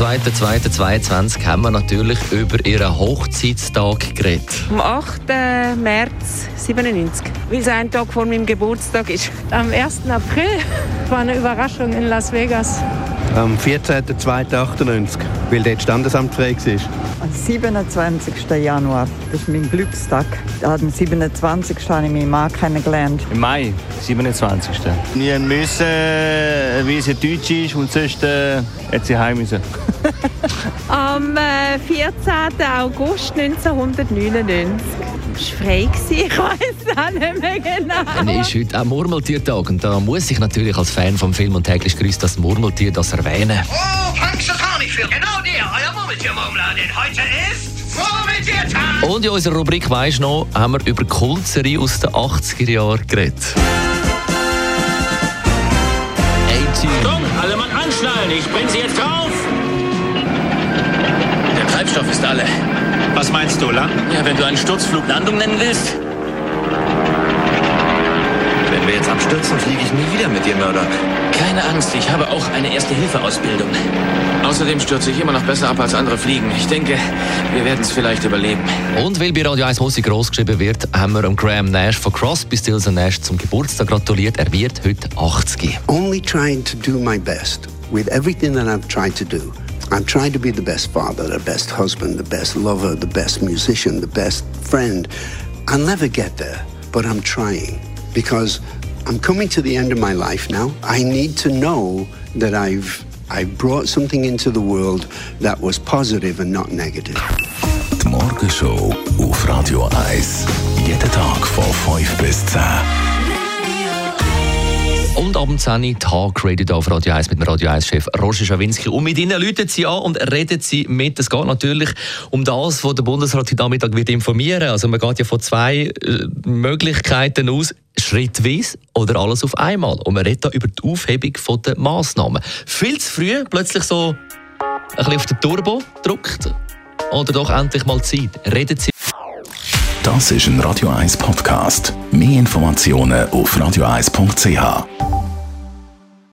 2.2.22 haben wir natürlich über ihren Hochzeitstag geredet. Am 8. März 97, weil es ein Tag vor meinem Geburtstag ist. Am 1. April war eine Überraschung in Las Vegas. Am 14.02.98, weil dort Standesamt frei war. Am 27. Januar, das ist mein Glückstag. Am 27. habe ich meinen Mann kennengelernt. Im Mai, 27. Wir müssen, äh, wie sie deutsch ist und sonst äh, hat sie heim müssen. Am äh, 14. August 1999. Es war frei, gewesen, ich weiß es auch nicht mehr genau. Dann ist heute auch Murmeltiertag und da muss ich natürlich als Fan vom Film und täglich grüßt das Murmeltier das erwähnen. Oh, Punxsutawney für genau euer Murmeltiermurmler, denn heute ist Murmeltiertag! Und in unserer Rubrik «Weisst noch» haben wir über Kultserie aus den 80er Jahren geredet. Achtung, alle Mann anschnallen, ich bring sie jetzt drauf! Der Treibstoff ist alle. Was meinst du, Lang? Ja, wenn du einen Sturzflug Landung nennen willst. Abstürzen, fliege ich nie wieder mit dir, Murdoch. Keine Angst, ich habe auch eine Erste-Hilfe-Ausbildung. Außerdem stürze ich immer noch besser ab als andere fliegen. Ich denke, wir werden es vielleicht überleben. Und weil bei Radio 1 Musik groß geschrieben wird, haben wir Graham Nash von Crosby, Stills Nash zum Geburtstag gratuliert. Er wird heute 80. only trying to do my best with everything that I've tried to do. I'm trying to be the best father, the best husband, the best lover, the best musician, the best friend. I'll never get there, but I'm trying because I'm coming to the end of my life now. I need to know that I've I've brought something into the world that was positive and not negative. Die Morgenshow auf Radio 1. Jeden Tag von 5 bis 10. Und abends 10 Uhr Talk Radio auf Radio 1 mit dem Radio 1-Chef Roger Schawinski. Und mit ihnen läuten sie an und reden sie mit. Es geht natürlich um das, was der Bundesrat heute Nachmittag wird informieren Also man geht ja von zwei äh, Möglichkeiten aus. Schrittweise oder alles auf einmal. Und man redet da über die Aufhebung der Massnahmen. Viel zu früh, plötzlich so ein bisschen auf den Turbo gedrückt. Oder doch endlich mal Zeit. Reden Sie Das ist ein Radio 1 Podcast. Mehr Informationen auf radio1.ch.